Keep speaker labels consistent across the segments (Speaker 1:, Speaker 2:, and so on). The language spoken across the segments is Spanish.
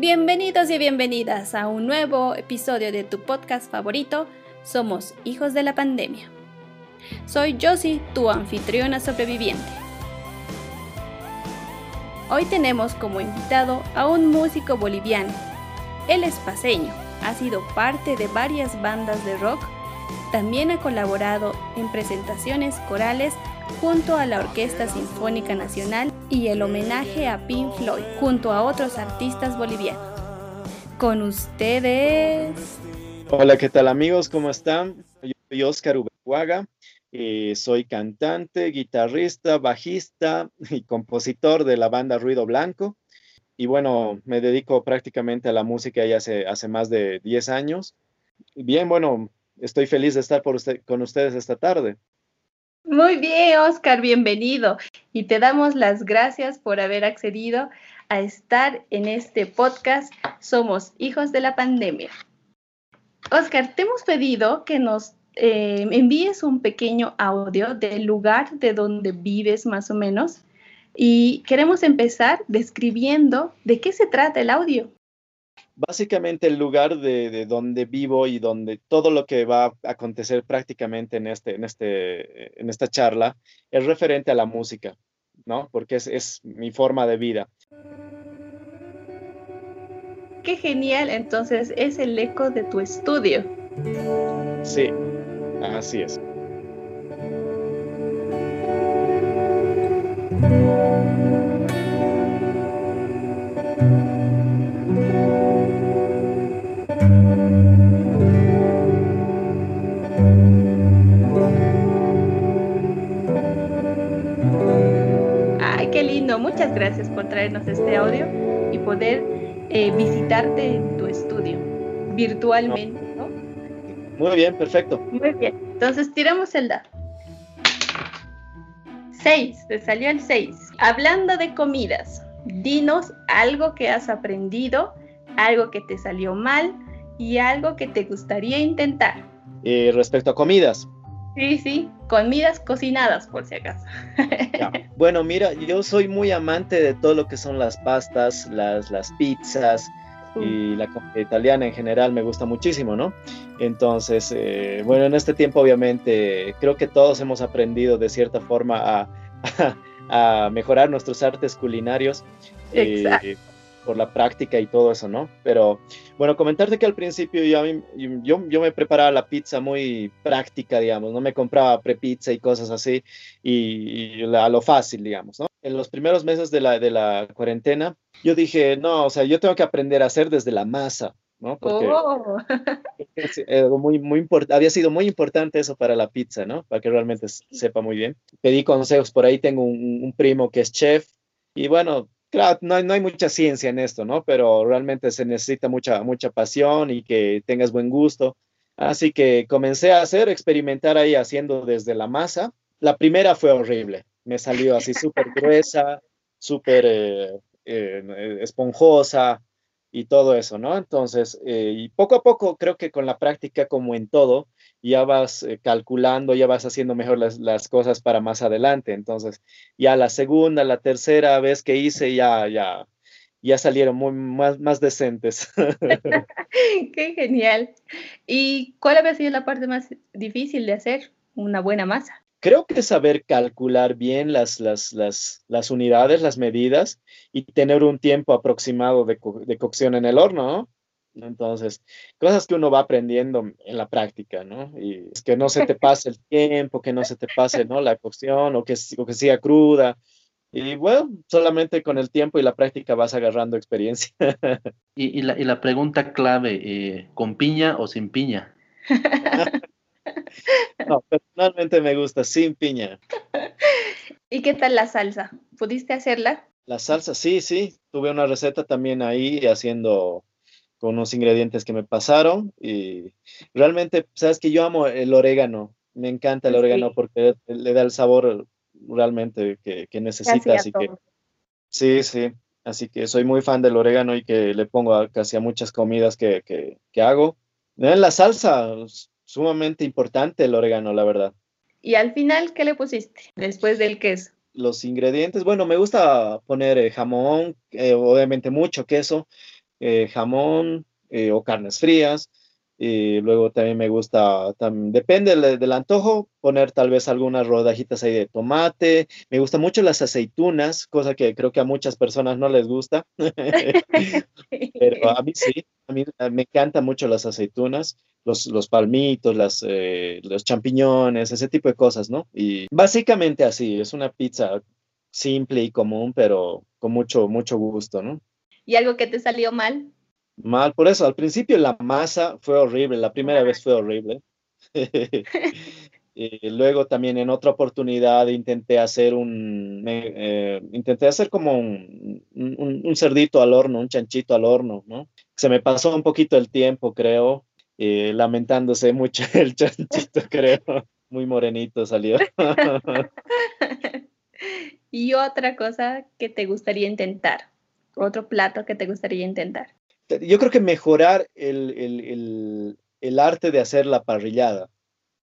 Speaker 1: Bienvenidos y bienvenidas a un nuevo episodio de tu podcast favorito, Somos Hijos de la Pandemia. Soy Josie, tu anfitriona sobreviviente. Hoy tenemos como invitado a un músico boliviano. Él es paseño, ha sido parte de varias bandas de rock, también ha colaborado en presentaciones corales junto a la Orquesta Sinfónica Nacional y el homenaje a Pink Floyd junto a otros artistas bolivianos. Con ustedes.
Speaker 2: Hola, ¿qué tal amigos? ¿Cómo están? Yo soy Oscar Ubehuaga, eh, soy cantante, guitarrista, bajista y compositor de la banda Ruido Blanco. Y bueno, me dedico prácticamente a la música ya hace, hace más de 10 años. Bien, bueno, estoy feliz de estar por con ustedes esta tarde.
Speaker 1: Muy bien, Oscar, bienvenido. Y te damos las gracias por haber accedido a estar en este podcast Somos Hijos de la Pandemia. Oscar, te hemos pedido que nos eh, envíes un pequeño audio del lugar de donde vives más o menos y queremos empezar describiendo de qué se trata el audio
Speaker 2: básicamente el lugar de, donde vivo y donde todo lo que va a acontecer prácticamente en, este, en, este, en esta charla es referente a la música, ¿no? Porque es, es mi forma de vida.
Speaker 1: Qué genial, entonces es el eco de tu estudio.
Speaker 2: Sí, así es.
Speaker 1: Muchas gracias por traernos este audio y poder eh, visitarte en tu estudio virtualmente, ¿no?
Speaker 2: Muy bien, perfecto.
Speaker 1: Muy bien. Entonces tiramos el dado. 6, te salió el 6. Hablando de comidas, dinos algo que has aprendido, algo que te salió mal y algo que te gustaría intentar.
Speaker 2: Eh, respecto a comidas,
Speaker 1: Sí, sí, comidas cocinadas por si acaso.
Speaker 2: Bueno, mira, yo soy muy amante de todo lo que son las pastas, las, las pizzas y la comida italiana en general me gusta muchísimo, ¿no? Entonces, eh, bueno, en este tiempo obviamente creo que todos hemos aprendido de cierta forma a, mejorar nuestros artes culinarios.
Speaker 1: Eh, Exacto
Speaker 2: por la práctica y todo eso, ¿no? Pero bueno, comentarte que al principio yo, yo, yo me preparaba la pizza muy práctica, digamos, no me compraba prepizza y cosas así y, a lo fácil, digamos, ¿no? En los primeros meses de la, de la cuarentena, yo dije, no, o sea, yo tengo que aprender a hacer desde la masa, ¿no? Porque oh. muy, muy había sido muy importante eso para la pizza, ¿no? Para que realmente sepa muy bien. Pedí consejos, por ahí tengo un, un primo que es chef y bueno, Claro, no hay, mucha ciencia en esto, ¿no? Pero realmente se necesita mucha, mucha pasión y que tengas buen gusto. Así que comencé a hacer, experimentar ahí haciendo desde la masa. La primera fue horrible. Me salió así súper gruesa, súper eh, eh, esponjosa y todo eso, ¿no? Entonces, eh, y poco a poco creo que con la práctica, como en todo, ya vas eh, calculando, ya vas haciendo mejor las, cosas para más adelante. Entonces, ya la segunda, la tercera vez que hice, ya, ya, ya salieron muy, más, más decentes.
Speaker 1: Qué genial. ¿Y cuál había sido la parte más difícil de hacer una buena masa?
Speaker 2: Creo que saber calcular bien las, las, las, las unidades, las medidas y tener un tiempo aproximado de, de cocción en el horno, ¿no? Entonces, cosas que uno va aprendiendo en la práctica, ¿no? Y es que no se te pase el tiempo, que no se te pase, ¿no? La cocción o que, o que sea cruda. Y bueno, solamente con el tiempo y la práctica vas agarrando experiencia.
Speaker 3: y, la, y, la, pregunta clave, eh, ¿con piña o sin piña?
Speaker 2: no, personalmente me gusta sin piña.
Speaker 1: ¿Y qué tal la salsa? ¿Pudiste hacerla?
Speaker 2: La salsa, sí, sí. Tuve una receta también ahí haciendo con unos ingredientes que me pasaron y realmente, sabes que yo amo el orégano, me encanta el orégano porque le da el sabor realmente que, que necesita, así que sí, sí, así que soy muy fan del orégano y que le pongo a, casi a muchas comidas que, que, que hago. En la salsa, sumamente importante el orégano, la verdad.
Speaker 1: ¿Y al final qué le pusiste después del queso?
Speaker 2: Los ingredientes, bueno, me gusta poner eh, jamón, eh, obviamente mucho queso, eh, jamón eh, o carnes frías. Y luego también me gusta, depende del, antojo, poner tal vez algunas rodajitas ahí de tomate. Me gustan mucho las aceitunas, cosa que creo que a muchas personas no les gusta. Pero a mí sí, a mí me encantan mucho las aceitunas, los, los palmitos, las, eh, los champiñones, ese tipo de cosas, ¿no? Y básicamente así, es una pizza simple y común, pero con mucho, mucho gusto, ¿no?
Speaker 1: ¿Y algo que te salió mal?
Speaker 2: Mal, por eso, al principio la masa fue horrible, la primera vez fue horrible. y luego también en otra oportunidad intenté hacer un, eh, intenté hacer como un, un, cerdito al horno, un chanchito al horno, ¿no? Se me pasó un poquito el tiempo, creo, lamentándose mucho el chanchito, creo. Muy morenito salió.
Speaker 1: y otra cosa que te gustaría intentar, otro plato que te gustaría intentar
Speaker 2: yo creo que mejorar el, arte de hacer la parrillada,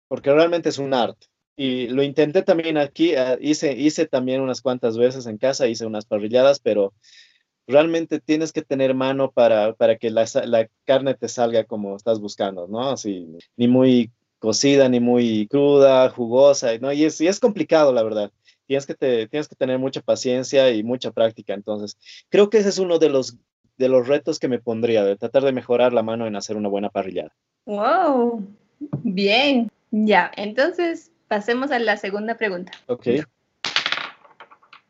Speaker 2: porque realmente es un arte. Y lo intenté también aquí, ah, hice, hice también unas cuantas veces en casa, hice unas parrilladas, pero realmente tienes que tener mano para, para que la, carne te salga como estás buscando, ¿no? Así, ni muy cocida, ni muy cruda, jugosa, ¿no? Y es, y es complicado, la verdad. Tienes que, te, tienes que tener mucha paciencia y mucha práctica. Entonces, creo que ese es uno de los de los retos que me pondría, de tratar de mejorar la mano en hacer una buena parrillada.
Speaker 1: Wow, bien, ya, entonces pasemos a la segunda pregunta.
Speaker 2: Ok.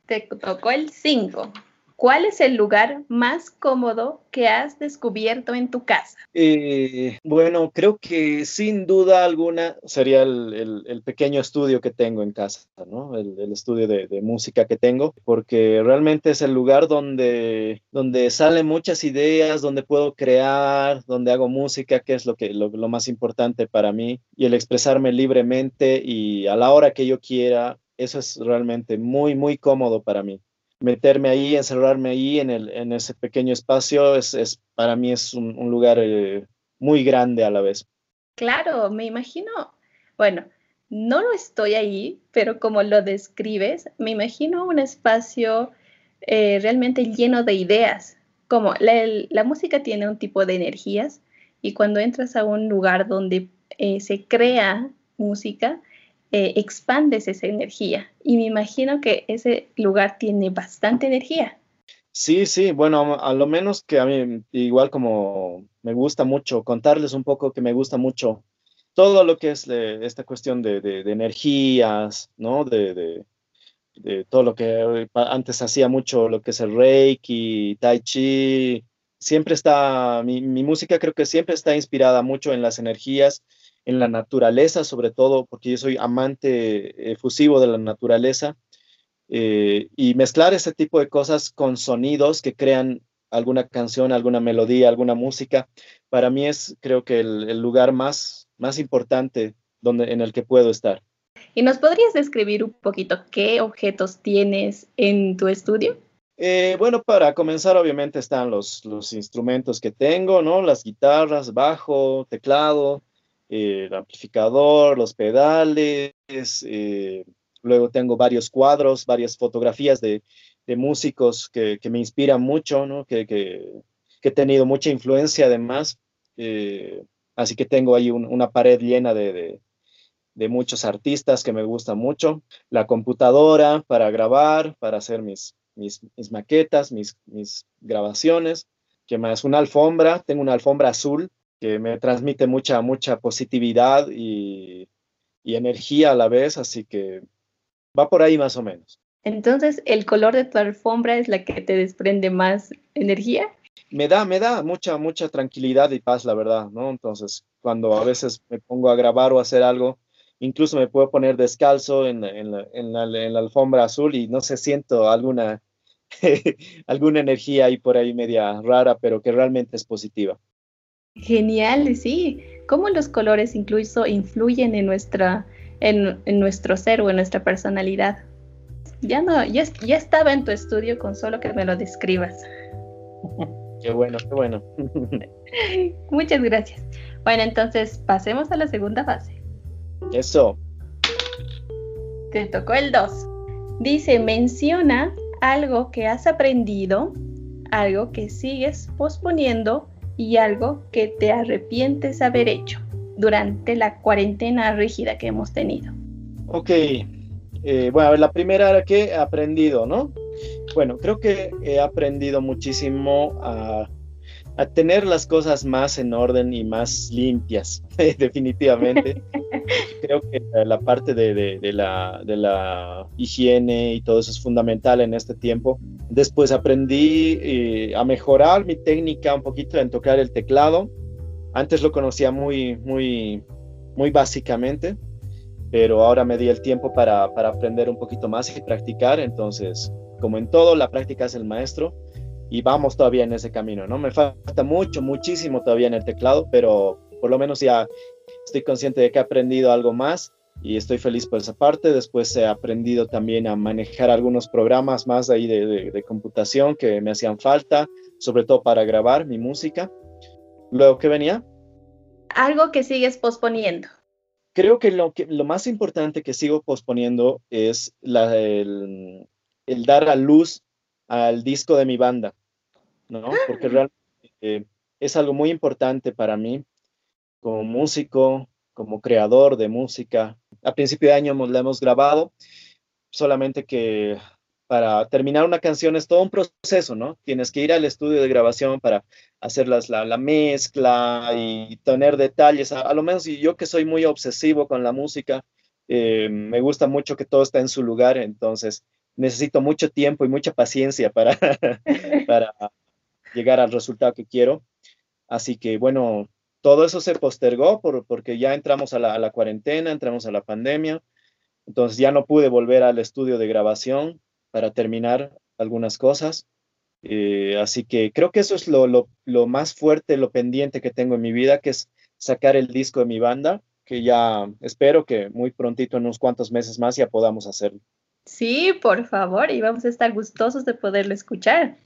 Speaker 1: Te tocó el 5. ¿Cuál es el lugar más cómodo que has descubierto en tu casa?
Speaker 2: Eh, bueno, creo que sin duda alguna sería el, pequeño estudio que tengo en casa, ¿no? El, estudio de, música que tengo, porque realmente es el lugar donde, donde salen muchas ideas, donde puedo crear, donde hago música, que es lo, que, lo más importante para mí, y el expresarme libremente y a la hora que yo quiera. Eso es realmente muy, muy cómodo para mí meterme ahí, encerrarme ahí en, el, en ese pequeño espacio, es, es para mí es un, lugar eh, muy grande a la vez.
Speaker 1: Claro, me imagino, bueno, no lo estoy ahí, pero como lo describes, me imagino un espacio eh, realmente lleno de ideas. Como la, música tiene un tipo de energías y cuando entras a un lugar donde eh, se crea música, eh, expandes esa energía. Y me imagino que ese lugar tiene bastante energía.
Speaker 2: Sí, sí, bueno, a lo menos que a mí, igual como me gusta mucho, contarles un poco que me gusta mucho todo lo que es esta cuestión de, energías, ¿no? De, todo lo que antes hacía mucho, lo que es el Reiki, Tai Chi, siempre está, mi música creo que siempre está inspirada mucho en las energías en la naturaleza, sobre todo porque yo soy amante efusivo de la naturaleza, eh, y mezclar ese tipo de cosas con sonidos que crean alguna canción, alguna melodía, alguna música, para mí es creo que el, lugar más, más importante donde, en el que puedo estar.
Speaker 1: ¿Y nos podrías describir un poquito qué objetos tienes en tu estudio?
Speaker 2: Eh, bueno, para comenzar, obviamente están los, los instrumentos que tengo, ¿no? Las guitarras, bajo, teclado, el amplificador, los pedales, eh, luego tengo varios cuadros, varias fotografías de, músicos que, me inspiran mucho, ¿no? que, he tenido mucha influencia además. Eh, así que tengo ahí una pared llena de, muchos artistas que me gustan mucho. La computadora para grabar, para hacer mis, mis, maquetas, mis, mis grabaciones. que más? Una alfombra, tengo una alfombra azul que me transmite mucha, mucha positividad y, energía a la vez, así que va por ahí más o menos.
Speaker 1: Entonces, ¿el color de tu alfombra es la que te desprende más energía?
Speaker 2: Me da, me da mucha, mucha tranquilidad y paz, la verdad, ¿no? Entonces, cuando a veces me pongo a grabar o hacer algo, incluso me puedo poner descalzo en, la, alfombra azul y no sé, siento alguna, alguna energía ahí por ahí media rara, pero que realmente es positiva.
Speaker 1: Genial, sí. ¿Cómo los colores incluso influyen en, nuestra, en, nuestro ser o en nuestra personalidad? Ya no, ya, ya estaba en tu estudio con solo que me lo describas.
Speaker 2: Qué bueno, qué bueno.
Speaker 1: Muchas gracias. Bueno, entonces pasemos a la segunda fase.
Speaker 2: Eso.
Speaker 1: Te tocó el 2. Dice, menciona algo que has aprendido algo que sigues posponiendo y algo que te arrepientes haber hecho durante la cuarentena rígida que hemos tenido.
Speaker 2: Ok, eh, bueno, a ver, la primera era que he aprendido, ¿no? Bueno, creo que he aprendido muchísimo a, tener las cosas más en orden y más limpias, definitivamente. creo que la parte de, la, de, la, higiene y todo eso es fundamental en este tiempo. Después aprendí eh, a mejorar mi técnica un poquito en tocar el teclado. Antes lo conocía muy, muy, muy básicamente pero ahora me di el tiempo para, aprender un poquito más y practicar, entonces, como en todo, la práctica es el maestro y vamos todavía en ese camino, ¿no? Me falta mucho, muchísimo todavía en el teclado, pero por lo menos ya estoy consciente de que he aprendido algo más y estoy feliz por esa parte. Después he aprendido también a manejar algunos programas más ahí de, de computación que me hacían falta, sobre todo para grabar mi música. Luego, ¿qué venía?
Speaker 1: Algo que sigues posponiendo
Speaker 2: creo que lo, que lo más importante que sigo posponiendo es el, dar a luz al disco de mi banda, ¿no? Porque realmente eh, es algo muy importante para mí como músico, como creador de música. A principio de año lo hemos grabado, solamente que para terminar una canción es todo un proceso, ¿no? Tienes que ir al estudio de grabación para hacer la, la, mezcla y tener detalles. A, lo menos yo que soy muy obsesivo con la música, eh, me gusta mucho que todo está en su lugar, entonces necesito mucho tiempo y mucha paciencia para, para llegar al resultado que quiero. Así que bueno, todo eso se postergó por, porque ya entramos a la, a la cuarentena, entramos a la pandemia, entonces ya no pude volver al estudio de grabación para terminar algunas cosas. Eh, así que creo que eso es lo, lo, más fuerte, lo pendiente que tengo en mi vida, que es sacar el disco de mi banda, que ya espero que muy prontito, en unos cuantos meses más, ya podamos hacerlo.
Speaker 1: Sí, por favor, y vamos a estar gustosos de poderlo escuchar.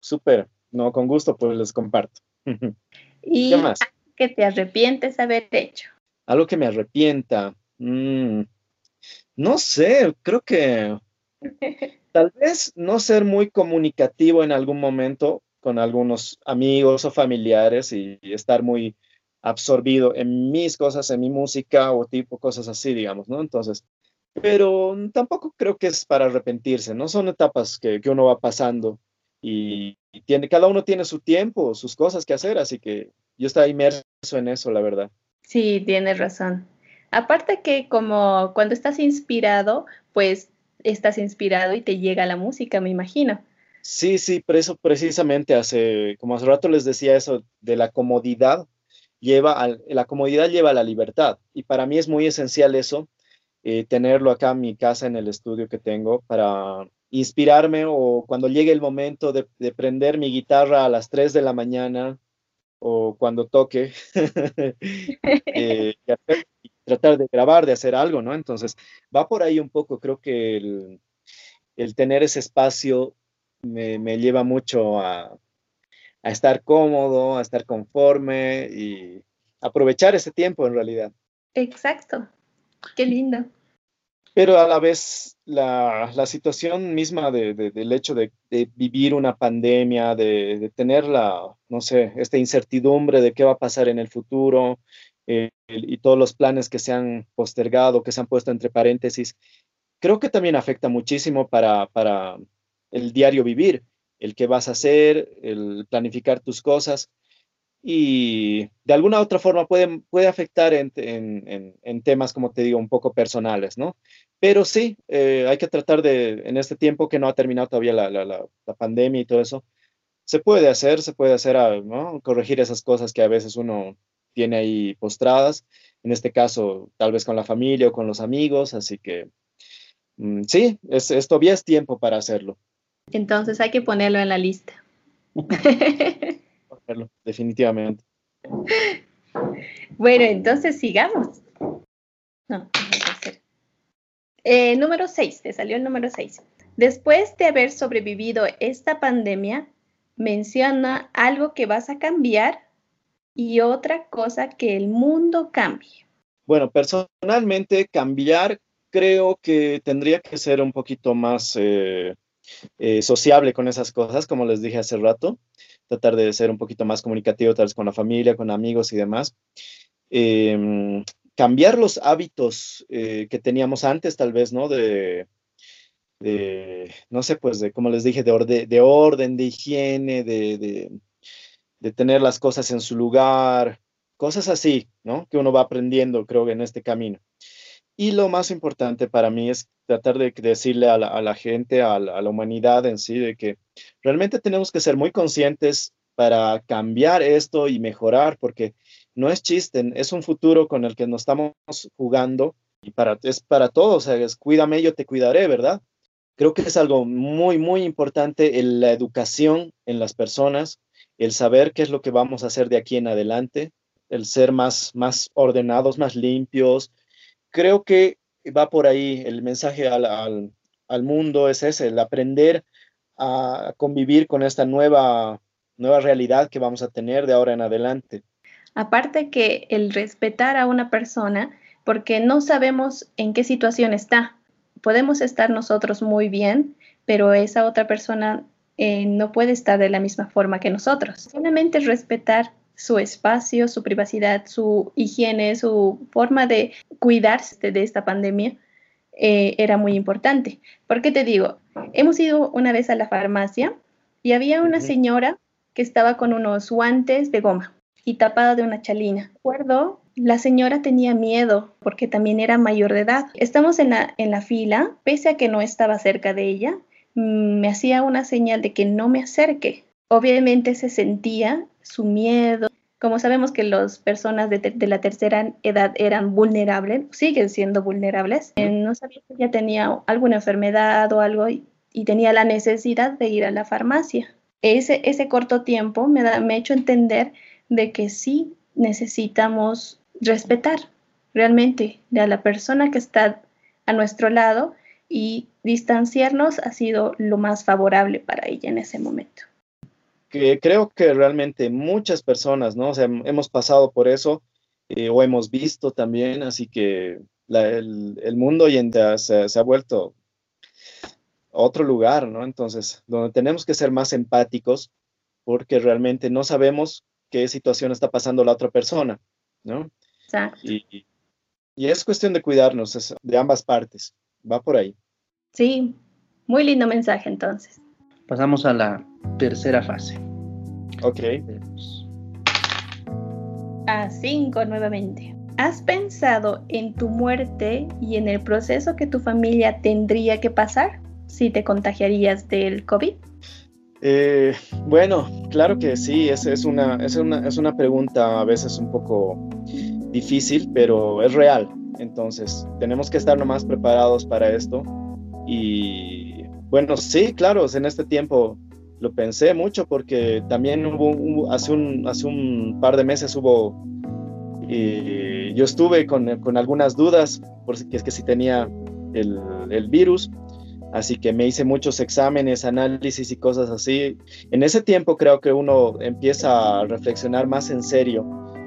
Speaker 2: Súper, no, con gusto, pues les comparto.
Speaker 1: ¿Y ¿Qué más? que te arrepientes haber hecho?
Speaker 2: Algo que me arrepienta. Mm, no sé, creo que Tal vez no ser muy comunicativo en algún momento con algunos amigos o familiares y, estar muy absorbido en mis cosas, en mi música o tipo cosas así, digamos, ¿no? Entonces, pero tampoco creo que es para arrepentirse, ¿no? Son etapas que, uno va pasando y, tiene, cada uno tiene su tiempo, sus cosas que hacer, así que yo estoy inmerso en eso, la verdad.
Speaker 1: Sí, tienes razón. Aparte que como cuando estás inspirado, pues estás inspirado y te llega la música, me imagino.
Speaker 2: Sí, sí, por eso precisamente hace, como hace rato les decía eso, de la comodidad lleva, la comodidad lleva a la libertad. Y para mí es muy esencial eso, eh, tenerlo acá en mi casa, en el estudio que tengo, para inspirarme o cuando llegue el momento de, prender mi guitarra a las 3 de la mañana o cuando toque, eh, tratar de grabar, de hacer algo, ¿no? Entonces, va por ahí un poco, creo que el, tener ese espacio me, lleva mucho a, estar cómodo, a estar conforme y aprovechar ese tiempo en realidad.
Speaker 1: Exacto, qué lindo.
Speaker 2: Pero a la vez la, situación misma del hecho de, vivir una pandemia, de, de, tener la, no sé, esta incertidumbre de qué va a pasar en el futuro, eh, y todos los planes que se han postergado, que se han puesto entre paréntesis, creo que también afecta muchísimo para, para el diario vivir, el qué vas a hacer, el planificar tus cosas y de alguna otra forma puede, puede afectar en, en, en, temas, como te digo, un poco personales, ¿no? Pero sí, eh, hay que tratar de, en este tiempo que no ha terminado todavía la, la, la, la pandemia y todo eso, se puede hacer, se puede hacer, ah, ¿no? Corregir esas cosas que a veces uno tiene ahí postradas, en este caso tal vez con la familia o con los amigos, así que mm, sí, es, es, todavía es tiempo para hacerlo.
Speaker 1: Entonces hay que ponerlo en la lista.
Speaker 2: Ponerlo, definitivamente.
Speaker 1: Bueno, entonces sigamos. No, eh, número 6, te salió el número 6. Después de haber sobrevivido esta pandemia, menciona algo que vas a cambiar y otra cosa que el mundo cambie?
Speaker 2: Bueno, personalmente cambiar creo que tendría que ser un poquito más, eh, eh, sociable con esas cosas, como les dije hace rato, tratar de ser un poquito más comunicativo tal vez con la familia, con amigos y demás. Em, cambiar los hábitos eh, que teníamos antes, tal vez, ¿no? De, no sé, pues, de, como les dije, de, de orden, de higiene, de, de, tener las cosas en su lugar, cosas así, ¿no? Que uno va aprendiendo, creo, en este camino. Y lo más importante para mí es tratar de decirle a la, gente, a la, humanidad en sí, de que realmente tenemos que ser muy conscientes para cambiar esto y mejorar, porque no es chiste, es un futuro con el que nos estamos jugando y para, es para todos, o sea, cuídame, yo te cuidaré, ¿verdad? Creo que es algo muy, muy importante en la educación en las personas, el saber qué es lo que vamos a hacer de aquí en adelante, el ser más, más ordenados, más limpios, creo que va por ahí el mensaje al, mundo, es ese, el aprender a convivir con esta nueva, nueva realidad que vamos a tener de ahora en adelante.
Speaker 1: Aparte que el respetar a una persona, porque no sabemos en qué situación está. Podemos estar nosotros muy bien, pero esa otra persona eh, no puede estar de la misma forma que nosotros. Solamente respetar su espacio, su privacidad, su higiene, su forma de cuidarse de esta pandemia eh, era muy importante. ¿Por qué te digo? Hemos ido una vez a la farmacia y había una señora que estaba con unos guantes de goma y tapada de una chalina. Recuerdo, la señora tenía miedo porque también era mayor de edad. Estamos en la, en la fila, pese a que no estaba cerca de ella, mm, me hacía una señal de que no me acerque. Obviamente se sentía su miedo. Como sabemos que las personas de, la tercera edad eran vulnerables, siguen siendo vulnerables, eh, no sabía que ella tenía alguna enfermedad o algo y, tenía la necesidad de ir a la farmacia. Ese, ese corto tiempo me, me ha hecho entender de que sí necesitamos respetar realmente a la persona que está a nuestro lado y distanciarnos ha sido lo más favorable para ella en ese momento
Speaker 2: que creo que realmente muchas personas, ¿no? O sea, hemos pasado por eso eh, o hemos visto también, así que el, mundo hoy en día se, ha vuelto otro lugar, ¿no? Entonces, donde tenemos que ser más empáticos porque realmente no sabemos qué situación está pasando la otra persona, ¿no?
Speaker 1: Exacto.
Speaker 2: Y, y es cuestión de cuidarnos de ambas partes, va por ahí.
Speaker 1: Sí, muy lindo mensaje entonces.
Speaker 3: Pasamos a la tercera fase.
Speaker 2: Ok.
Speaker 1: A cinco nuevamente. ¿Has pensado en tu muerte y en el proceso que tu familia tendría que pasar si te contagiarías del COVID?
Speaker 2: Eh, bueno, claro que sí, es, es, una, es, una, es una pregunta a veces un poco difícil, pero es real. Entonces, tenemos que estar nomás preparados para esto y bueno, sí, claro, en este tiempo lo pensé mucho porque también hubo, hace, un, hace un par de meses hubo, y yo estuve con, algunas dudas, porque es que si tenía el, el, virus, así que me hice muchos exámenes, análisis y cosas así. En ese tiempo creo que uno empieza a reflexionar más en serio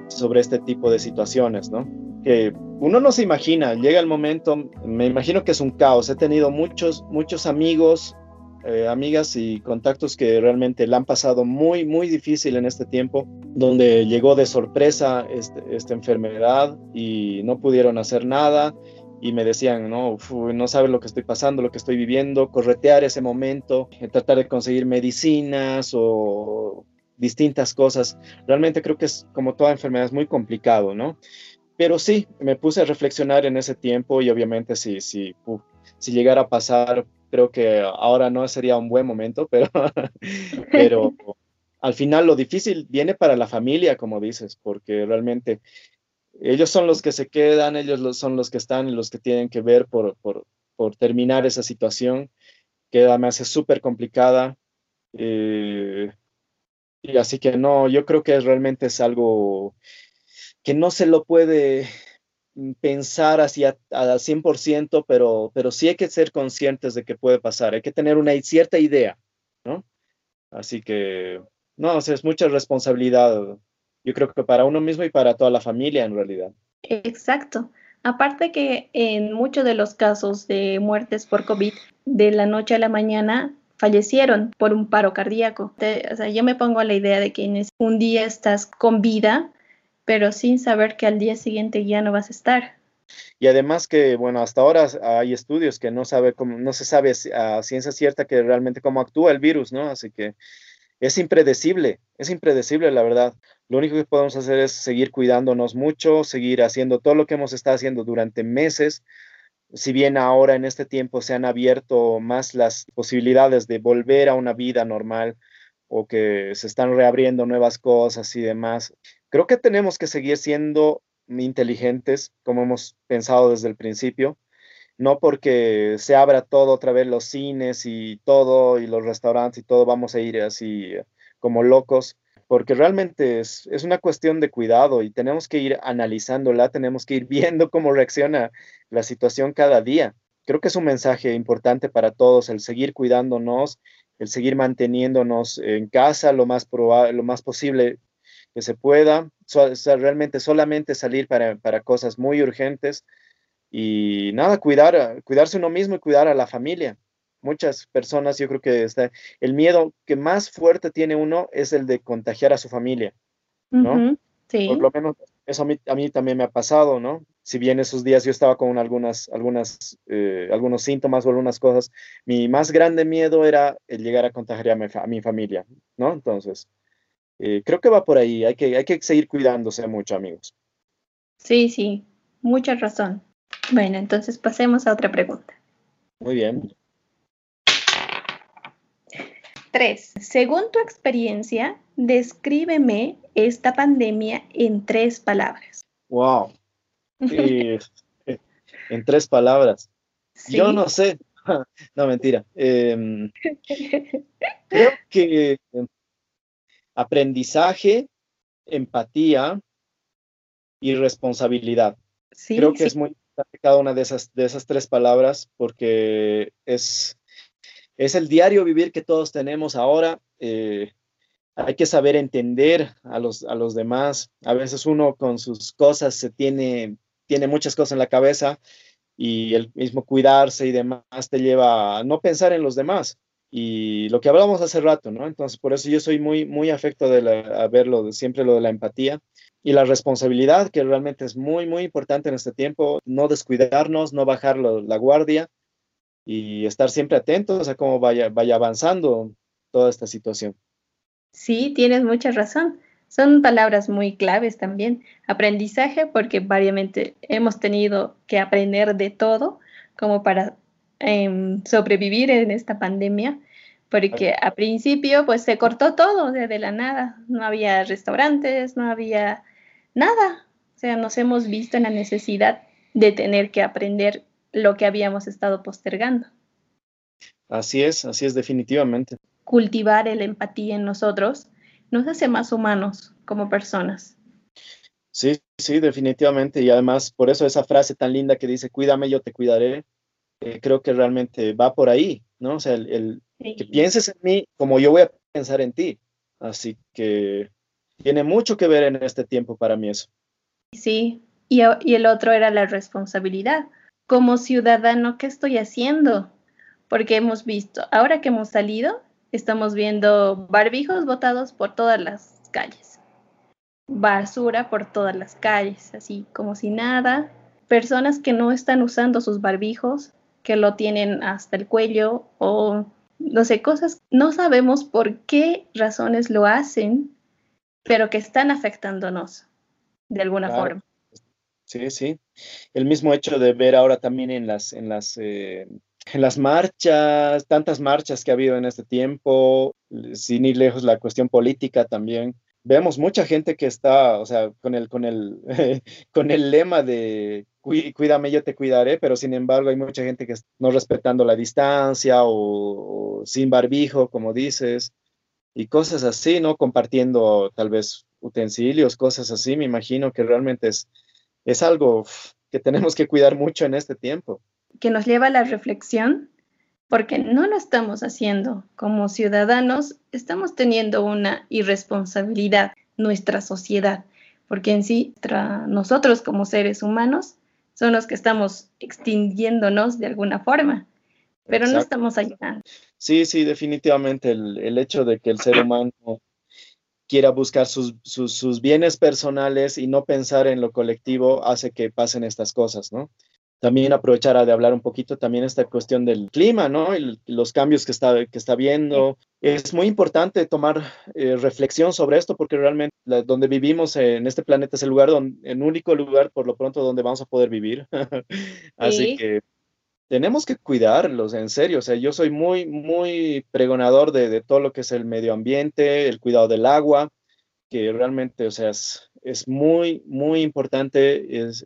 Speaker 2: sobre este tipo de situaciones, ¿no? Que uno no se imagina, llega el momento, me imagino que es un caos. He tenido muchos, muchos amigos, eh, amigas y contactos que realmente la han pasado muy, muy difícil en este tiempo, donde llegó de sorpresa este, esta enfermedad y no pudieron hacer nada y me decían, no, no sabes lo que estoy pasando, lo que estoy viviendo, corretear ese momento, eh, tratar de conseguir medicinas o distintas cosas. Realmente creo que es como toda enfermedad es muy complicado, ¿no? Pero sí, me puse a reflexionar en ese tiempo y obviamente si, si, si llegara a pasar, creo que ahora no sería un buen momento, pero, pero al final lo difícil viene para la familia, como dices, porque realmente ellos son los que se quedan, ellos son los que están y los que tienen que ver por, por, por terminar esa situación que además es súper complicada. Eh, y así que no, yo creo que realmente es algo que no se lo puede pensar hacia al 100%, pero, pero sí hay que ser conscientes de que puede pasar, hay que tener una cierta idea, ¿no? Así que, no, es mucha responsabilidad, yo creo que para uno mismo y para toda la familia en realidad.
Speaker 1: Exacto. Aparte que en muchos de los casos de muertes por COVID, de la noche a la mañana fallecieron por un paro cardíaco. o sea, yo me pongo a la idea de que un día estás con vida, pero sin saber que al día siguiente ya no vas a estar.
Speaker 2: Y además que, bueno, hasta ahora hay estudios que no, sabe cómo, no se sabe a ciencia cierta que realmente cómo actúa el virus, ¿no? Así que es impredecible, es impredecible, la verdad. Lo único que podemos hacer es seguir cuidándonos mucho, seguir haciendo todo lo que hemos estado haciendo durante meses. Si bien ahora en este tiempo se han abierto más las posibilidades de volver a una vida normal o que se están reabriendo nuevas cosas y demás, creo que tenemos que seguir siendo inteligentes, como hemos pensado desde el principio, no porque se abra todo otra vez los cines y todo y los restaurantes y todo vamos a ir así como locos, porque realmente es, es una cuestión de cuidado y tenemos que ir analizándola, tenemos que ir viendo cómo reacciona la situación cada día. Creo que es un mensaje importante para todos el seguir cuidándonos, el seguir manteniéndonos en casa lo más, lo más posible que se pueda, realmente solamente salir para, para, cosas muy urgentes y nada, cuidar, cuidarse uno mismo y cuidar a la familia. Muchas personas, yo creo que está, el miedo que más fuerte tiene uno es el de contagiar a su familia, ¿no? sí. Por lo menos eso a mí, a mí, también me ha pasado, ¿no? Si bien esos días yo estaba con algunas, algunas, eh, algunos síntomas o algunas cosas, mi más grande miedo era el llegar a contagiar a mi, a mi familia, ¿no? Entonces, eh, creo que va por ahí, hay que, hay que seguir cuidándose mucho, amigos.
Speaker 1: Sí, sí, mucha razón. Bueno, entonces pasemos a otra pregunta.
Speaker 2: Muy bien.
Speaker 1: Tres, según tu experiencia, descríbeme esta pandemia en tres palabras.
Speaker 2: Wow. en tres palabras. Yo no sé. no, mentira. Em, creo que aprendizaje, empatía y responsabilidad. Creo que es muy importante cada una de esas, de esas tres palabras porque es, es el diario vivir que todos tenemos ahora. Eh, hay que saber entender a los, a los demás. A veces uno con sus cosas se tiene, tiene muchas cosas en la cabeza y el mismo cuidarse y demás te lleva a no pensar en los demás y lo que hablábamos hace rato, ¿no? Entonces, por eso yo soy muy, muy afecto de a verlo, de siempre lo de la empatía y la responsabilidad, que realmente es muy, muy importante en este tiempo, no descuidarnos, no bajar la guardia y estar siempre atentos a cómo vaya, vaya avanzando toda esta situación.
Speaker 1: Sí, tienes mucha razón. Son palabras muy claves también. Aprendizaje, porque variamente hemos tenido que aprender de todo como para Em, sobrevivir en esta pandemia, porque a principio pues se cortó todo desde la nada, no había restaurantes, no había nada, o sea, nos hemos visto en la necesidad de tener que aprender lo que habíamos estado postergando.
Speaker 2: Así es, así es definitivamente.
Speaker 1: Cultivar el empatía en nosotros nos hace más humanos como personas.
Speaker 2: Sí, sí, definitivamente. Y además, por eso esa frase tan linda que dice, cuídame, yo te cuidaré, eh, creo que realmente va por ahí, ¿no? O sea, el, que pienses en mí como yo voy a pensar en ti. Así que tiene mucho que ver en este tiempo para mí eso.
Speaker 1: Sí, y, y el otro era la responsabilidad. Como ciudadano, ¿qué estoy haciendo? Porque hemos visto, ahora que hemos salido, estamos viendo barbijos botados por todas las calles, basura por todas las calles, así como si nada, personas que no están usando sus barbijos, que lo tienen hasta el cuello o no sé, cosas, no sabemos por qué razones lo hacen, pero que están afectándonos de alguna forma.
Speaker 2: Sí, sí. El mismo hecho de ver ahora también en las, en las, eh, en las marchas, tantas marchas que ha habido en este tiempo, sin ir lejos la cuestión política también. Vemos mucha gente que está, o sea, con el, con el, con el lema de cuídame, yo te cuidaré, pero sin embargo hay mucha gente que no respetando la distancia o, sin barbijo, como dices, y cosas así, ¿no? Compartiendo tal vez utensilios, cosas así, me imagino que realmente es, es algo que tenemos que cuidar mucho en este tiempo.
Speaker 1: Que nos lleva a la reflexión, porque no lo estamos haciendo como ciudadanos, estamos teniendo una irresponsabilidad, nuestra sociedad, porque en sí, nosotros como seres humanos, son los que estamos extinguiéndonos de alguna forma. pero no estamos allá.
Speaker 2: Sí, sí, definitivamente el, hecho de que el ser humano quiera buscar sus, sus, bienes personales y no pensar en lo colectivo hace que pasen estas cosas, ¿no? También aprovechar de hablar un poquito también esta cuestión del clima, ¿no? Y los cambios que está, que está viendo. Es muy importante tomar eh, reflexión sobre esto porque realmente donde vivimos en este planeta es el lugar, donde, el único lugar por lo pronto donde vamos a poder vivir. Así que tenemos que cuidarlos, en serio. O sea, yo soy muy, muy pregonador de, de, todo lo que es el medio ambiente, el cuidado del agua, que realmente, o sea, es, es muy, muy importante es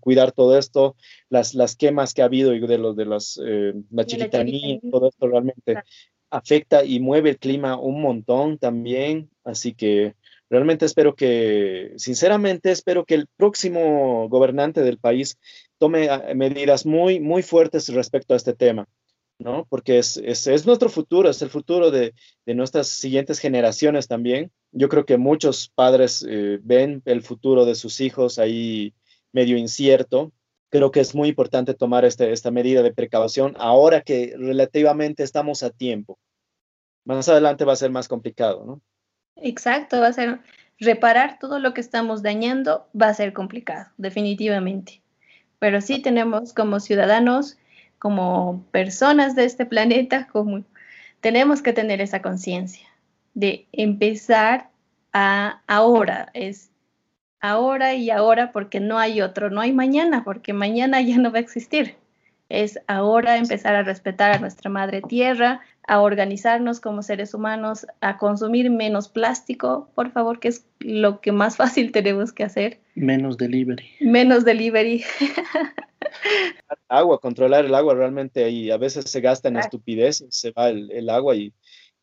Speaker 2: cuidar todo esto, las, las quemas que ha habido y de, los, de los, eh, la chiquitanía, todo esto realmente afecta y mueve el clima un montón también. Así que realmente espero que, sinceramente, espero que el próximo gobernante del país tome ah, medidas muy, muy fuertes respecto a este tema. ¿no? Porque es, es, nuestro futuro, es el futuro de, de, nuestras siguientes generaciones también. Yo creo que muchos padres eh, ven el futuro de sus hijos ahí medio incierto. Creo que es muy importante tomar este, esta medida de precaución ahora que relativamente estamos a tiempo. Más adelante va a ser más complicado, ¿no?
Speaker 1: Exacto, va a ser reparar todo lo que estamos dañando, va a ser complicado, definitivamente. Pero sí tenemos como ciudadanos como personas de este planeta, como tenemos que tener esa conciencia de empezar a ahora, es ahora y ahora porque no hay otro, no hay mañana, porque mañana ya no va a existir. Es ahora empezar a respetar a nuestra madre tierra, a organizarnos como seres humanos, a consumir menos plástico, por favor, que es lo que más fácil tenemos que hacer.
Speaker 3: Menos delivery.
Speaker 1: Menos delivery.
Speaker 2: agua, controlar el agua realmente ahí a veces se gasta en estupidez, se va el, agua y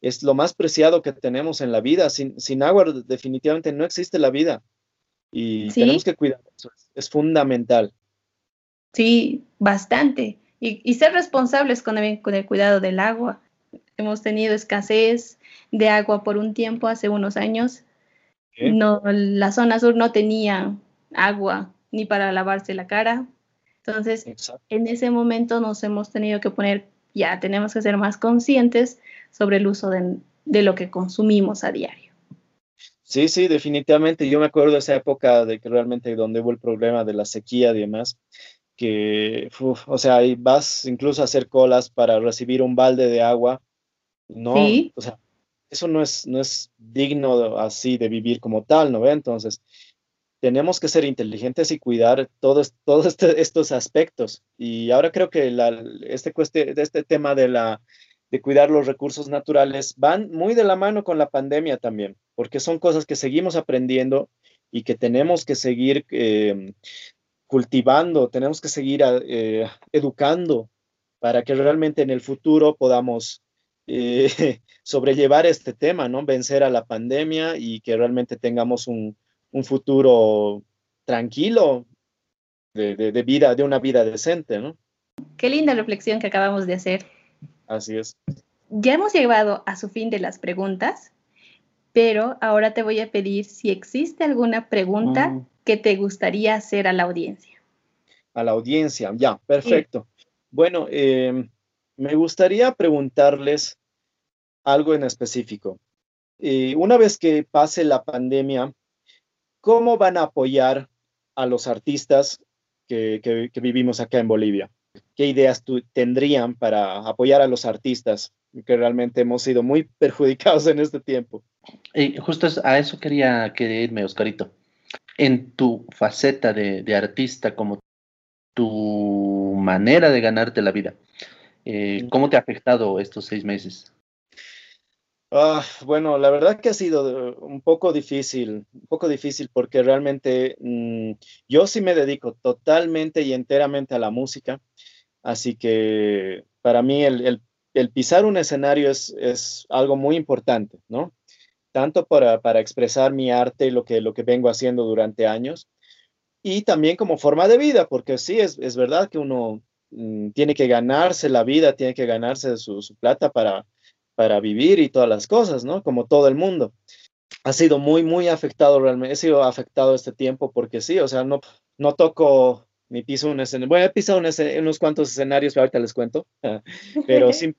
Speaker 2: es lo más preciado que tenemos en la vida. Sin, sin agua definitivamente no existe la vida y tenemos que cuidar eso, es, fundamental.
Speaker 1: Sí, bastante. Y, ser responsables con el, con el cuidado del agua. Hemos tenido escasez de agua por un tiempo, hace unos años. No, la zona sur no tenía agua ni para lavarse la cara, entonces, en ese momento nos hemos tenido que poner, ya tenemos que ser más conscientes sobre el uso de, lo que consumimos a diario.
Speaker 2: Sí, sí, definitivamente. Yo me acuerdo de esa época de que realmente donde hubo el problema de la sequía y demás, que, o sea, vas incluso a hacer colas para recibir un balde de agua. No, o sea, eso no es, no es digno así de vivir como tal, ¿no ve? Entonces, tenemos que ser inteligentes y cuidar todos, todos este, estos aspectos. Y ahora creo que este, este tema de, la, de cuidar los recursos naturales van muy de la mano con la pandemia también, porque son cosas que seguimos aprendiendo y que tenemos que seguir em, cultivando, tenemos que seguir eh, educando para que realmente en el futuro podamos eh, sobrellevar este tema, ¿no? Vencer a la pandemia y que realmente tengamos un, un futuro tranquilo de, vida, de una vida decente, ¿no?
Speaker 1: Qué linda reflexión que acabamos de hacer.
Speaker 2: Así es.
Speaker 1: Ya hemos llegado a su fin de las preguntas, pero ahora te voy a pedir si existe alguna pregunta mm. Que te gustaría hacer a la audiencia.
Speaker 2: A la audiencia, ya, perfecto. Bueno, em, me gustaría preguntarles algo en específico. Eh, una vez que pase la pandemia, ¿cómo van a apoyar a los artistas que, vivimos acá en Bolivia? ¿Qué ideas tendrían para apoyar a los artistas que realmente hemos sido muy perjudicados en este tiempo?
Speaker 3: Y justo a eso quería, irme, Oscarito. En tu faceta de, artista, como tu manera de ganarte la vida, eh, ¿cómo te ha afectado estos seis meses?
Speaker 2: Ah, bueno, la verdad que ha sido un poco difícil, un poco difícil porque realmente mm, yo sí me dedico totalmente y enteramente a la música, así que para mí el, pisar un escenario es, algo muy importante, ¿no? Tanto para, expresar mi arte lo que, lo que vengo haciendo durante años, y también como forma de vida, porque sí, es, verdad que uno mm, tiene que ganarse la vida, tiene que ganarse su plata para para vivir y todas las cosas, ¿no? Como todo el mundo. Ha sido muy, muy afectado realmente, he sido afectado este tiempo porque sí, o sea, no, no toco ni piso un escenario. Bueno, he pisado unos cuantos escenarios, pero ahorita les cuento, pero sí.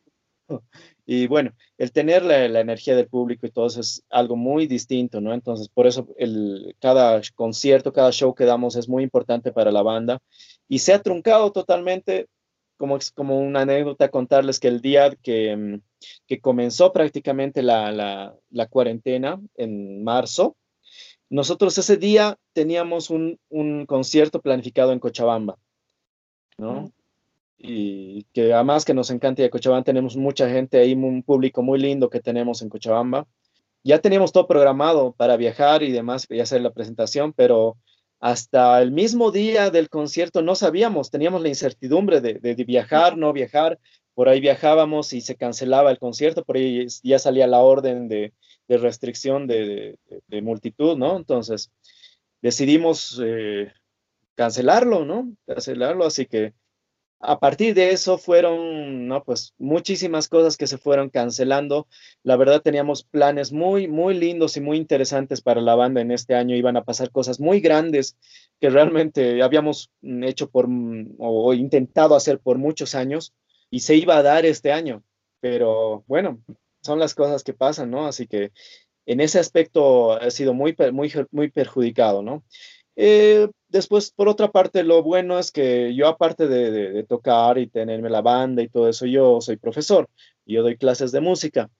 Speaker 2: Y bueno, el tener la, energía del público y todo eso es algo muy distinto, ¿no? Entonces, por eso el, cada concierto, cada show que damos es muy importante para la banda. Y se ha truncado totalmente, como, como una anécdota, contarles que el día que, mm, que comenzó prácticamente la, la, la cuarentena, en marzo, nosotros ese día teníamos un, un concierto planificado en Cochabamba, ¿no? Y que además que nos encanta y Cochabamba tenemos mucha gente ahí, un público muy lindo que tenemos en Cochabamba. Ya teníamos todo programado para viajar y demás y hacer la presentación, pero hasta el mismo día del concierto no sabíamos, teníamos la incertidumbre de, de, viajar, no viajar, por ahí viajábamos y se cancelaba el concierto, por ahí ya salía la orden de, de restricción de, de, multitud, ¿no? Entonces, decidimos eh, cancelarlo, ¿no? Cancelarlo, así que a partir de eso fueron, ¿no? Pues muchísimas cosas que se fueron cancelando. La verdad teníamos planes muy, muy lindos y muy interesantes para la banda en este año. Iban a pasar cosas muy grandes que realmente habíamos hecho por, o intentado hacer por muchos años y se iba a dar este año. Pero bueno, son las cosas que pasan, ¿no? Así que en ese aspecto ha sido muy, muy, muy perjudicado, ¿no? Eh, después, por otra parte, lo bueno es que yo, aparte de, tocar y tenerme la banda y todo eso, yo soy profesor, yo doy clases de música.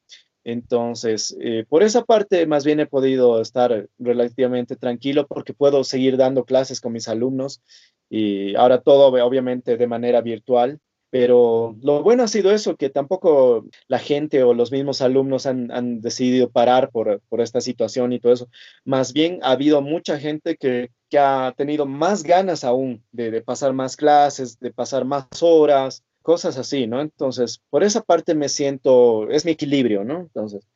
Speaker 2: Entonces, eh, por esa parte, más bien he podido estar relativamente tranquilo porque puedo seguir dando clases con mis alumnos y ahora todo, obviamente, de manera virtual. Pero lo bueno ha sido eso, que tampoco la gente o los mismos alumnos han, decidido parar por, esta situación y todo eso. Más bien ha habido mucha gente que, ha tenido más ganas aún de, pasar más clases, de pasar más horas, cosas así, ¿no? Entonces, por esa parte me siento, es mi equilibrio, ¿no? Entonces,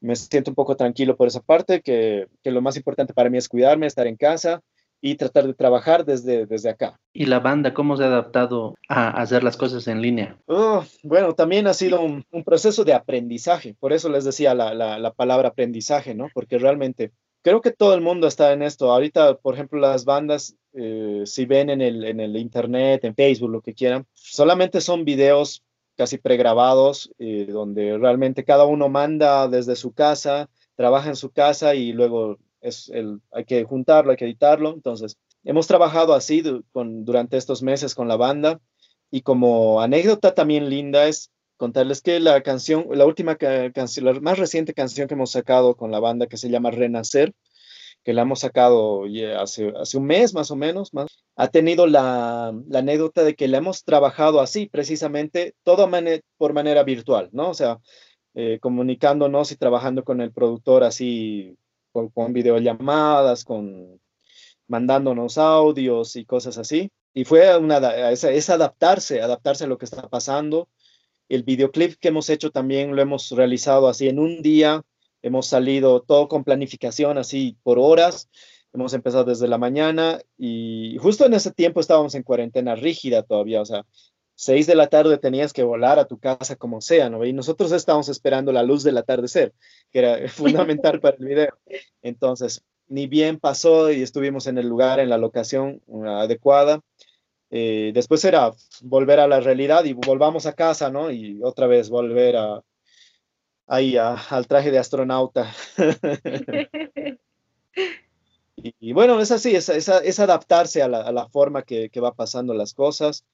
Speaker 2: me siento un poco tranquilo por esa parte, que, que lo más importante para mí es cuidarme, estar en casa y tratar de trabajar desde, desde acá.
Speaker 3: ¿Y la banda cómo se ha adaptado a hacer las cosas en línea?
Speaker 2: Oh, bueno, también ha sido un, proceso de aprendizaje, por eso les decía la, la, palabra aprendizaje, ¿no? Porque realmente creo que todo el mundo está en esto. Ahorita, por ejemplo, las bandas, eh, si ven en el, en el internet, en Facebook, lo que quieran, solamente son videos casi pregrabados, eh, donde realmente cada uno manda desde su casa, trabaja en su casa y luego es el, hay que juntarlo, hay que editarlo. Entonces, hemos trabajado así con, durante estos meses con la banda y como anécdota también linda es contarles que la canción, la última canción, la más reciente canción que hemos sacado con la banda que se llama Renacer, que la hemos sacado hace, hace un mes más o menos, ha tenido la, la anécdota de que la hemos trabajado así, precisamente, todo por manera virtual, ¿no? O sea, eh, comunicándonos y trabajando con el productor así con, videollamadas, con mandándonos audios y cosas así. Y fue una, es, adaptarse, adaptarse a lo que está pasando. El videoclip que hemos hecho también lo hemos realizado así en un día. Hemos salido todo con planificación, así por horas. Hemos empezado desde la mañana y justo en ese tiempo estábamos en cuarentena rígida todavía, o sea, seis de la tarde tenías que volar a tu casa como sea, ¿no? Y nosotros estábamos esperando la luz del atardecer, que era fundamental para el video. Entonces, ni bien pasó y estuvimos en el lugar, en la locación adecuada. Eh, después era volver a la realidad y volvamos a casa, ¿no? Y otra vez volver a, ahí al traje de astronauta. y, bueno, es así, es, es, adaptarse a la, a la forma que, que, va pasando las cosas.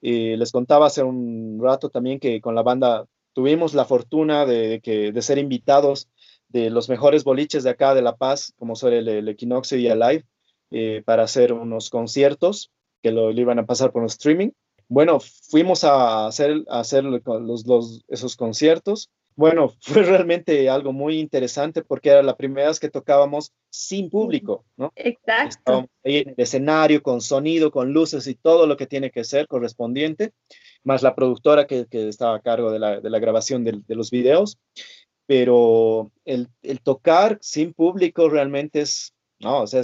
Speaker 2: Y les contaba hace un rato también que con la banda tuvimos la fortuna de, que, de ser invitados de los mejores boliches de acá de La Paz, como son el, el Equinoxio y Alive, eh, para hacer unos conciertos que lo, iban a pasar por un streaming. Bueno, fuimos a hacer, a hacer los, los, esos conciertos. Bueno, fue realmente algo muy interesante porque era la primera vez que tocábamos sin público, ¿no?
Speaker 1: Exacto.
Speaker 2: Estábamos ahí en el escenario, con sonido, con luces y todo lo que tiene que ser correspondiente más la productora que, estaba a cargo de la, grabación de, los videos. Pero el, tocar sin público realmente es, no, o sea,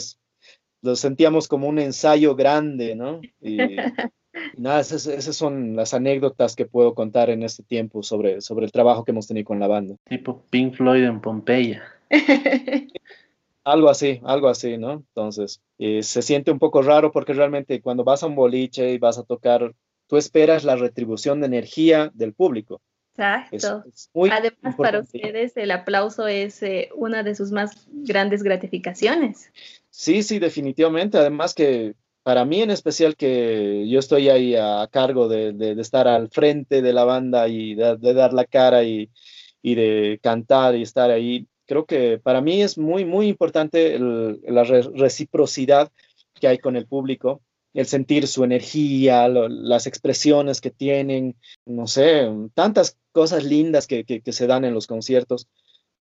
Speaker 2: lo sentíamos como un ensayo grande, ¿no? Y, nada, esas, esas, son las anécdotas que puedo contar en este tiempo sobre, sobre el trabajo que hemos tenido con la banda.
Speaker 3: Tipo Pink Floyd en Pompeya.
Speaker 2: Algo así, algo así, ¿no? Entonces, eh, se siente un poco raro porque realmente cuando vas a un boliche y vas a tocar, tú esperas la retribución de energía del público.
Speaker 1: Exacto. Además, para ustedes el aplauso es eh, una de sus más grandes gratificaciones.
Speaker 2: Sí, sí, definitivamente. Además que para mí en especial que yo estoy ahí a cargo de, estar al frente de la banda y de, dar la cara y, de cantar y estar ahí, creo que para mí es muy, muy importante la reciprocidad que hay con el público, el sentir su energía, las expresiones que tienen, no sé, tantas cosas lindas que, se dan en los conciertos.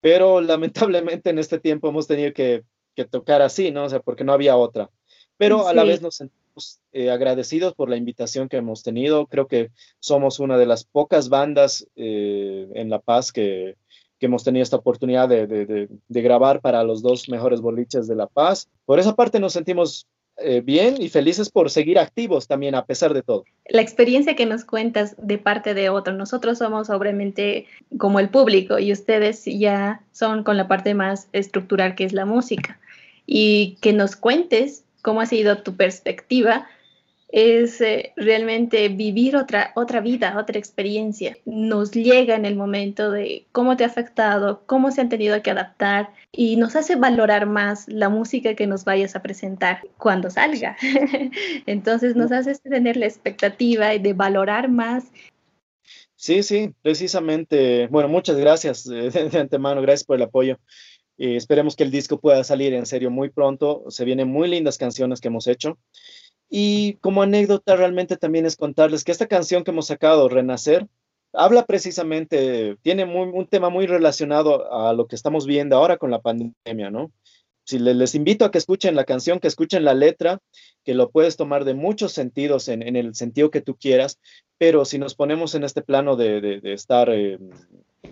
Speaker 2: Pero lamentablemente en este tiempo hemos tenido que, que tocar así, ¿no? O sea, porque no había otra pero a la vez nos sentimos eh, agradecidos por la invitación que hemos tenido. Creo que somos una de las pocas bandas eh, en La Paz que, que, hemos tenido esta oportunidad de, de, de, grabar para los dos mejores boliches de La Paz. Por esa parte nos sentimos eh, bien y felices por seguir activos también a pesar de todo.
Speaker 1: La experiencia que nos cuentas de parte de otro, nosotros somos obviamente como el público y ustedes ya son con la parte más estructural que es la música. Y que nos cuentes cómo ha sido tu perspectiva, es eh, realmente vivir otra, otra vida, otra experiencia. Nos llega en el momento de cómo te ha afectado, cómo se han tenido que adaptar y nos hace valorar más la música que nos vayas a presentar cuando salga. Entonces nos hace tener la expectativa de valorar más.
Speaker 2: Sí, sí, precisamente. Bueno, muchas gracias de antemano, gracias por el apoyo. Eh, esperemos que el disco pueda salir en serio muy pronto. Se vienen muy lindas canciones que hemos hecho. Y como anécdota realmente también es contarles que esta canción que hemos sacado, Renacer, habla precisamente, tiene un tema muy relacionado a lo que estamos viendo ahora con la pandemia, ¿no? Si les, invito a que escuchen la canción, que escuchen la letra, que lo puedes tomar de muchos sentidos en, el sentido que tú quieras, pero si nos ponemos en este plano de, estar eh,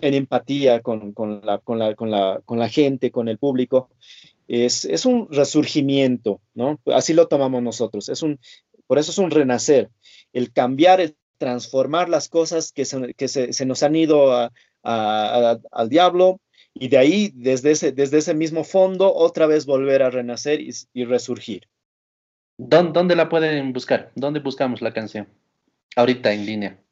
Speaker 2: en empatía con, la, gente, con el público, es, es, un resurgimiento, ¿no? Así lo tomamos nosotros, es un, por eso es un renacer, el cambiar, el transformar las cosas que se, que se, se nos han ido a, al diablo y de ahí, desde ese, desde ese mismo fondo, otra vez volver a renacer y, resurgir.
Speaker 3: ¿Dónde la pueden buscar? ¿Dónde buscamos la canción? Ahorita en línea.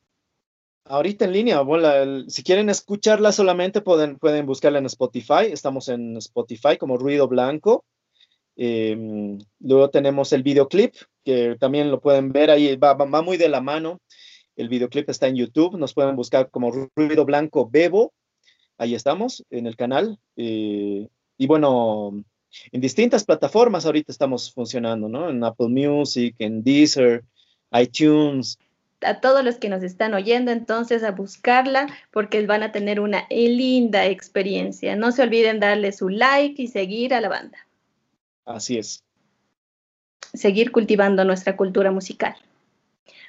Speaker 2: Ahorita en línea, bueno, si quieren escucharla solamente pueden, pueden buscarla en Spotify. Estamos en Spotify como Ruido Blanco. Em, luego tenemos el videoclip, que también lo pueden ver ahí, va, muy de la mano. El videoclip está en YouTube, nos pueden buscar como Ruido Blanco Bebo. Ahí estamos, en el canal. Eh, y bueno, en distintas plataformas ahorita estamos funcionando, ¿no? En Apple Music, en Deezer, iTunes,
Speaker 1: a todos los que nos están oyendo entonces a buscarla porque van a tener una linda experiencia. No se olviden darle su like y seguir a la banda.
Speaker 2: Así es.
Speaker 1: Seguir cultivando nuestra cultura musical.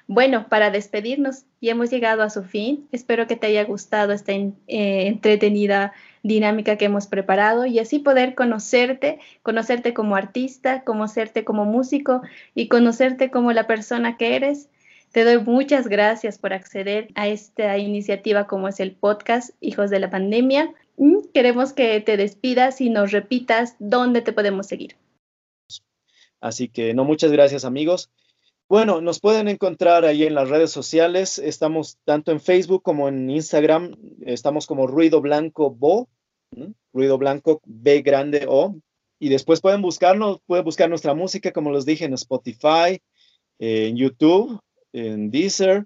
Speaker 1: Bueno, para despedirnos, y hemos llegado a su fin. Espero que te haya gustado esta eh, entretenida dinámica que hemos preparado y así poder conocerte, conocerte como artista, conocerte como músico y conocerte como la persona que eres te doy muchas gracias por acceder a esta iniciativa como es el podcast Hijos de la Pandemia. Mm, queremos que te despidas y nos repitas dónde te podemos seguir.
Speaker 2: Así que no, muchas gracias amigos. Bueno, nos pueden encontrar ahí en las redes sociales. Estamos tanto en Facebook como en Instagram. Estamos como Ruido Blanco Bo, Ruido Blanco B grande O. Y después pueden buscarnos, pueden buscar nuestra música, como les dije, en Spotify, en YouTube en Deezer,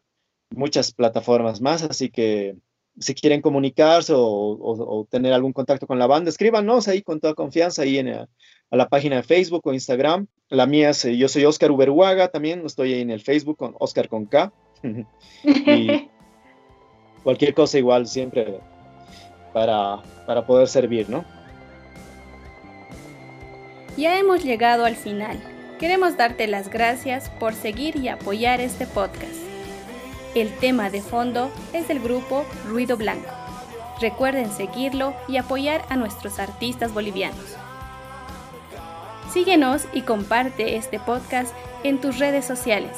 Speaker 2: muchas plataformas más, así que si quieren comunicarse o, tener algún contacto con la banda, escríbanos ahí con toda confianza ahí en, a, la página de Facebook o Instagram. La mía es, yo soy Oscar Uberhuaga también, estoy ahí en el Facebook con Oscar con K. y cualquier cosa igual siempre para, para poder servir, ¿no?
Speaker 1: Ya hemos llegado al final. Queremos darte las gracias por seguir y apoyar este podcast. El tema de fondo es del grupo Ruido Blanco. Recuerden seguirlo y apoyar a nuestros artistas bolivianos. Síguenos y comparte este podcast en tus redes sociales.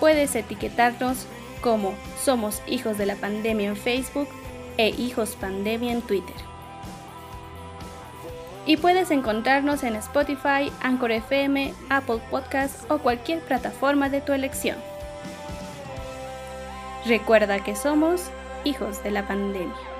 Speaker 1: Puedes etiquetarnos como Somos Hijos de la Pandemia en Facebook e Hijos Pandemia en Twitter. Y puedes encontrarnos en Spotify, Anchor FM, Apple Podcasts o cualquier plataforma de tu elección. Recuerda que somos hijos de la pandemia.